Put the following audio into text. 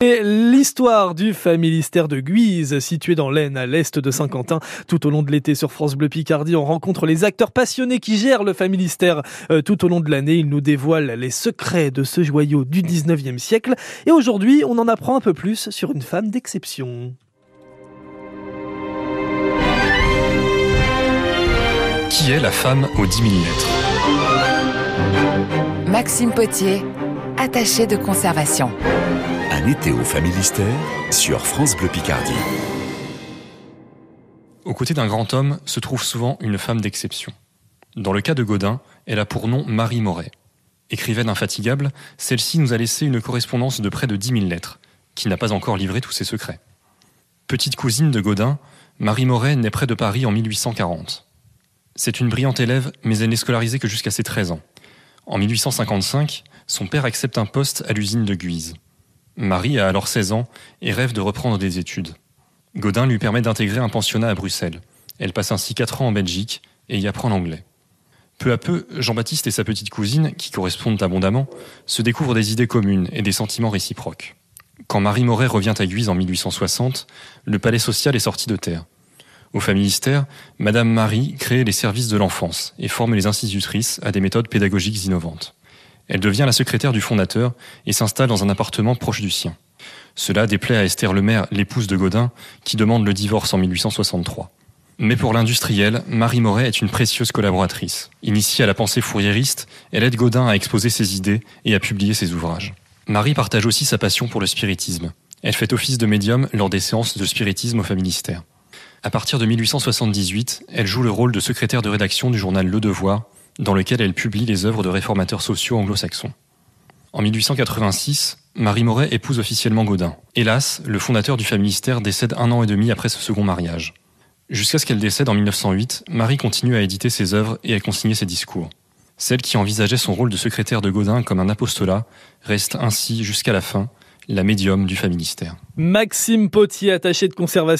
Et l'histoire du familistère de Guise, situé dans l'Aisne, à l'est de Saint-Quentin. Tout au long de l'été sur France Bleu Picardie, on rencontre les acteurs passionnés qui gèrent le familistère euh, tout au long de l'année. Ils nous dévoilent les secrets de ce joyau du 19e siècle. Et aujourd'hui, on en apprend un peu plus sur une femme d'exception. Qui est la femme aux 10 000 lettres? Maxime Potier, attaché de conservation. Un été au Familistère sur France Bleu Picardie. Aux côtés d'un grand homme se trouve souvent une femme d'exception. Dans le cas de Godin, elle a pour nom Marie Moret. Écrivaine infatigable, celle-ci nous a laissé une correspondance de près de 10 000 lettres, qui n'a pas encore livré tous ses secrets. Petite cousine de Godin, Marie Moret naît près de Paris en 1840. C'est une brillante élève, mais elle n'est scolarisée que jusqu'à ses 13 ans. En 1855, son père accepte un poste à l'usine de Guise. Marie a alors 16 ans et rêve de reprendre des études. Godin lui permet d'intégrer un pensionnat à Bruxelles. Elle passe ainsi 4 ans en Belgique et y apprend l'anglais. Peu à peu, Jean-Baptiste et sa petite cousine, qui correspondent abondamment, se découvrent des idées communes et des sentiments réciproques. Quand Marie Moret revient à Guise en 1860, le palais social est sorti de terre. Au familistère, Madame Marie crée les services de l'enfance et forme les institutrices à des méthodes pédagogiques innovantes. Elle devient la secrétaire du fondateur et s'installe dans un appartement proche du sien. Cela déplaît à Esther Lemaire, l'épouse de Godin, qui demande le divorce en 1863. Mais pour l'industriel, Marie Moret est une précieuse collaboratrice. Initiée à la pensée fourriériste, elle aide Godin à exposer ses idées et à publier ses ouvrages. Marie partage aussi sa passion pour le spiritisme. Elle fait office de médium lors des séances de spiritisme au familistère. À partir de 1878, elle joue le rôle de secrétaire de rédaction du journal Le Devoir, dans lequel elle publie les œuvres de réformateurs sociaux anglo-saxons. En 1886, Marie Moret épouse officiellement Gaudin. Hélas, le fondateur du Familistère décède un an et demi après ce second mariage. Jusqu'à ce qu'elle décède en 1908, Marie continue à éditer ses œuvres et à consigner ses discours. Celle qui envisageait son rôle de secrétaire de Gaudin comme un apostolat reste ainsi jusqu'à la fin la médium du Familistère. Maxime Potier, attaché de conservation.